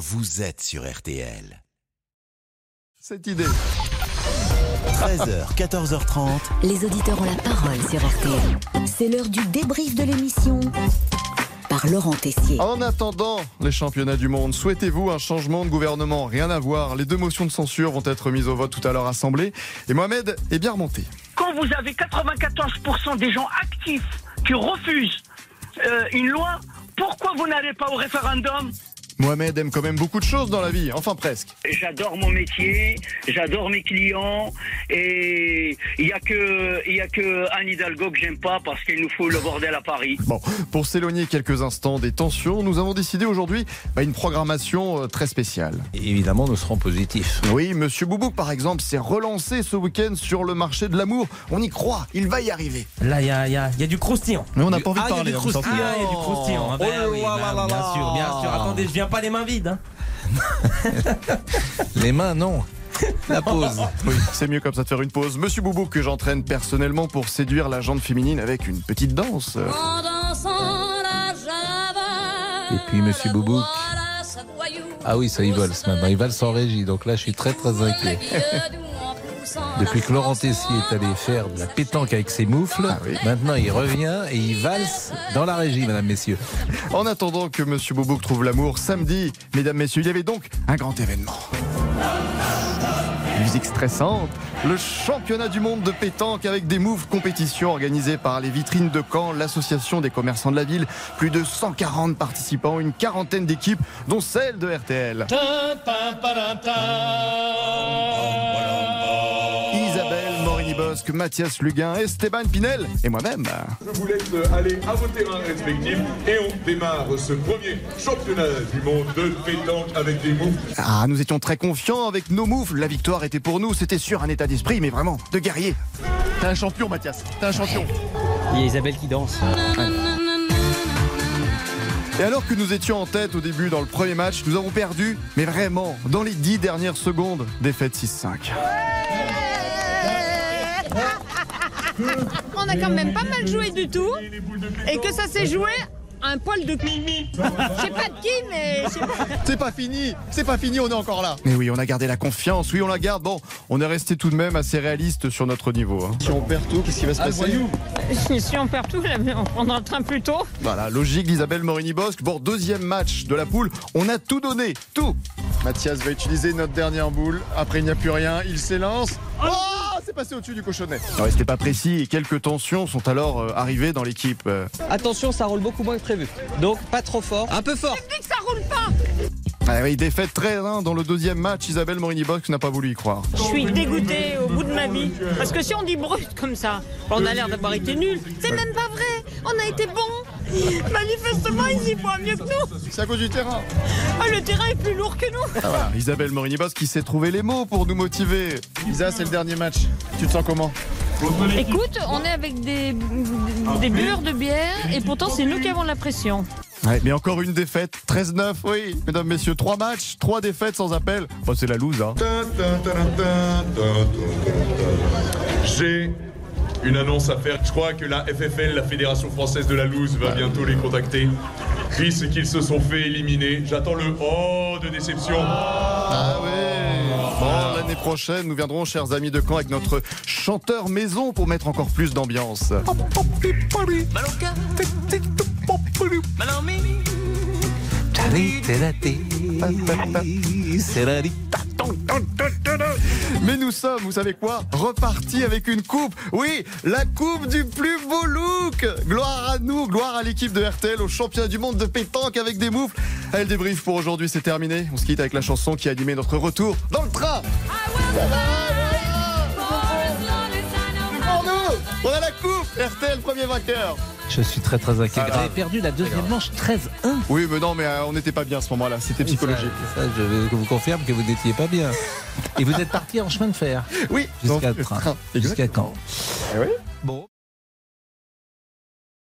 vous êtes sur RTL. Cette idée. 13h, 14h30. Les auditeurs ont la parole sur RTL. C'est l'heure du débrief de l'émission par Laurent Tessier. En attendant les championnats du monde, souhaitez-vous un changement de gouvernement? Rien à voir. Les deux motions de censure vont être mises au vote tout à l'heure assemblée. Et Mohamed est bien remonté. quand vous avez 94% des gens actifs qui refusent euh, une loi, pourquoi vous n'allez pas au référendum? Mohamed aime quand même beaucoup de choses dans la vie, enfin presque. J'adore mon métier, j'adore mes clients et il y a que il y a que Anne Hidalgo que j'aime pas parce qu'il nous faut le bordel à Paris. Bon, pour s'éloigner quelques instants des tensions, nous avons décidé aujourd'hui bah, une programmation euh, très spéciale. Évidemment, nous serons positifs. Oui, Monsieur Boubouk, par exemple, s'est relancé ce week-end sur le marché de l'amour. On y croit, il va y arriver. Là, il y a, y a- y a du croustillant. Mais on n'a pas envie Ah, de il y a parler. du hein, croustillant. Ah, il y a du croustillant. Ah, ben Oh oui, là bah, là bien là sûr, bien sûr. Attendez, je viens pas les mains vides. hein. Les mains, non. La pause. Oui, c'est mieux comme ça de faire une pause. Monsieur Boubou que j'entraîne personnellement pour séduire la jante féminine avec une petite danse. Et puis, monsieur Boubouk. Ah oui, ça, il vole ce matin. Il vole sans régie. Donc là, je suis très, très inquiet. Depuis que Laurent Tessier est allé faire de la pétanque avec ses moufles, Ah oui. maintenant il revient et il valse dans la régie, mesdames, messieurs. En attendant que Monsieur Boubouk trouve l'amour, samedi, mesdames, messieurs, il y avait donc un grand événement. Musique stressante, le championnat du monde de pétanque avec des moves compétitions organisées par les vitrines de Caen, l'association des commerçants de la ville. Plus de 140 participants, une quarantaine d'équipes, dont celle de RTL. Morini-Bosque, Mathias Luguin, Esteban Pinel et moi-même. Je vous laisse aller à vos terrains respectifs et on démarre ce premier championnat du monde de pétanque avec des moves. Ah, nous étions très confiants avec nos moves. La victoire était pour nous. C'était sûr un état d'esprit, mais vraiment, de guerrier. T'es un champion, Mathias. T'es un champion. Il y a Isabelle qui danse. Et alors que nous étions en tête au début dans le premier match, nous avons perdu, mais vraiment, dans les dix dernières secondes, défaite 6-5. On a quand même pas mal joué du tout et que ça s'est joué un poil de qui. Je sais pas de qui, mais pas. C'est pas fini, c'est pas fini, on est encore là. Mais oui, on a gardé la confiance, oui, on la garde. Bon, on est resté tout de même assez réaliste sur notre niveau. hein. Si on perd tout, qu'est-ce qui va se passer Si on perd tout, on prendra le train plus tôt. Voilà, logique d'Isabelle Morini-Bosque. Bon, deuxième match de la poule. On a tout donné, tout. Mathias va utiliser notre dernière boule. Après, il n'y a plus rien. Il s'élance. Oh C'est passé au-dessus du cochonnet. Non, restez pas précis. Et quelques tensions sont alors euh, arrivées dans l'équipe. Euh, Attention, ça roule beaucoup moins que prévu. Donc pas trop fort. Un peu fort. Dis que ça roule pas. Ah oui, défaite 13-1 dans le deuxième match. Isabelle Morini-Bosque n'a pas voulu y croire. Je suis dégoûtée au bout de ma vie. Parce que si on dit brut comme ça, on a l'air d'avoir été nuls. C'est même pas vrai. On a été bons. Manifestement, ils y voient mieux que nous. C'est à cause du terrain. Ah, le terrain est plus lourd que nous. Ah, voilà, Isabelle Morini-Bosque qui sait trouver les mots pour nous motiver. Isa, c'est le dernier match. Tu te sens comment? Écoute, on est avec des, des bueurs de bière et pourtant c'est nous qui avons la pression. Ouais, mais encore une défaite. 13-9, oui. Mesdames, messieurs, trois matchs, trois défaites sans appel. Bon, c'est la loose, hein. J'ai une annonce à faire. Je crois que la FFL, la Fédération Française de la Loose, va bientôt les contacter. Puisqu'ils se sont fait éliminer. J'attends le oh de déception. Ah oui Bon, l'année prochaine, nous viendrons, chers amis de Caen, avec notre chanteur maison pour mettre encore plus d'ambiance. Mais nous sommes, vous savez quoi, repartis avec une coupe. Oui, la coupe du plus beau look. Gloire à nous, gloire à l'équipe de RTL, au championnat du monde de pétanque avec des moufles. Elle débrief pour aujourd'hui, c'est terminé. On se quitte avec la chanson qui a animé notre retour dans le train. Pour nous, on a la coupe. RTL, premier vainqueur. Je suis très très inquiet. Vous avez perdu la deuxième manche 13-1. Oui, mais non, mais euh, on n'était pas bien à ce moment-là. C'était psychologique. Ça, ça, je vous confirme que vous n'étiez pas bien. Et vous êtes parti en chemin de fer. Oui, Jusqu'à train. train. Jusqu'à quand Eh oui. Bon.